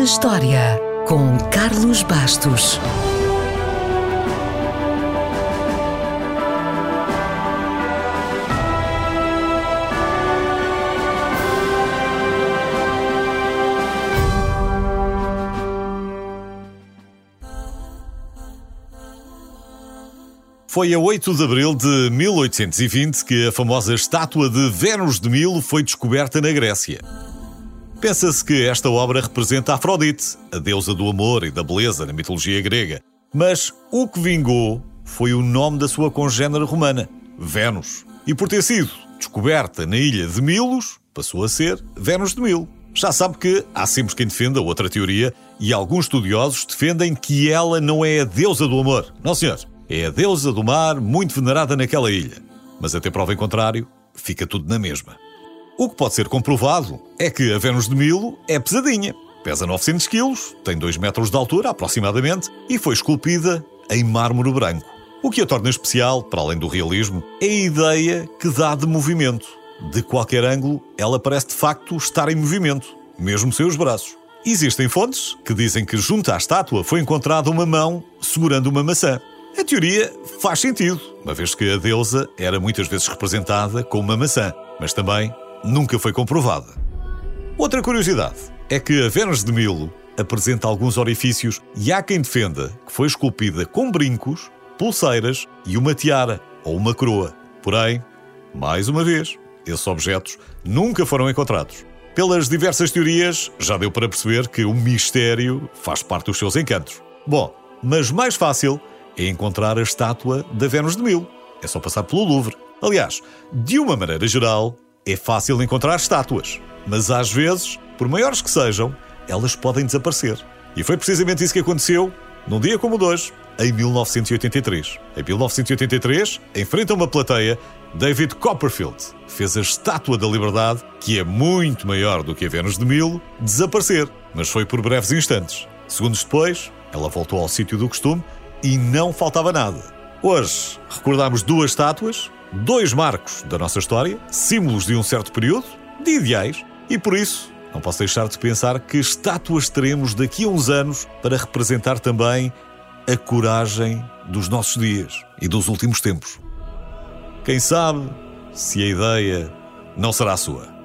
na História, com Carlos Bastos. Foi a 8 de abril de 1820 que a famosa estátua de Vênus de Milo foi descoberta na Grécia. Pensa-se que esta obra representa Afrodite, a deusa do amor e da beleza na mitologia grega. Mas o que vingou foi o nome da sua congênere romana, Vênus. E por ter sido descoberta na ilha de Milos, passou a ser Vênus de Milo. Já sabe que há sempre quem defenda outra teoria e alguns estudiosos defendem que ela não é a deusa do amor. Não, senhor. É a deusa do mar, muito venerada naquela ilha. Mas até prova em contrário, fica tudo na mesma. O que pode ser comprovado é que a Vênus de Milo é pesadinha. Pesa 900 quilos, tem 2 metros de altura aproximadamente e foi esculpida em mármore branco. O que a torna especial, para além do realismo, é a ideia que dá de movimento. De qualquer ângulo, ela parece de facto estar em movimento, mesmo sem os braços. Existem fontes que dizem que junto à estátua foi encontrada uma mão segurando uma maçã. A teoria faz sentido, uma vez que a deusa era muitas vezes representada com uma maçã, mas também nunca foi comprovada. Outra curiosidade é que a Vênus de Milo apresenta alguns orifícios e há quem defenda que foi esculpida com brincos, pulseiras e uma tiara ou uma coroa. Porém, mais uma vez, esses objetos nunca foram encontrados. Pelas diversas teorias, já deu para perceber que o mistério faz parte dos seus encantos. Bom, mas mais fácil é encontrar a estátua da Vênus de Milo. É só passar pelo Louvre. Aliás, de uma maneira geral, é fácil encontrar estátuas, mas às vezes, por maiores que sejam, elas podem desaparecer. E foi precisamente isso que aconteceu num dia como o de hoje, em 1983. Em 1983, em frente a uma plateia, David Copperfield fez a Estátua da Liberdade, que é muito maior do que a Vênus de Milo, desaparecer, mas foi por breves instantes. Segundos depois, ela voltou ao sítio do costume e não faltava nada. Hoje recordamos duas estátuas, dois marcos da nossa história, símbolos de um certo período, de ideais, e por isso não posso deixar de pensar que estátuas teremos daqui a uns anos para representar também a coragem dos nossos dias e dos últimos tempos. Quem sabe se a ideia não será sua.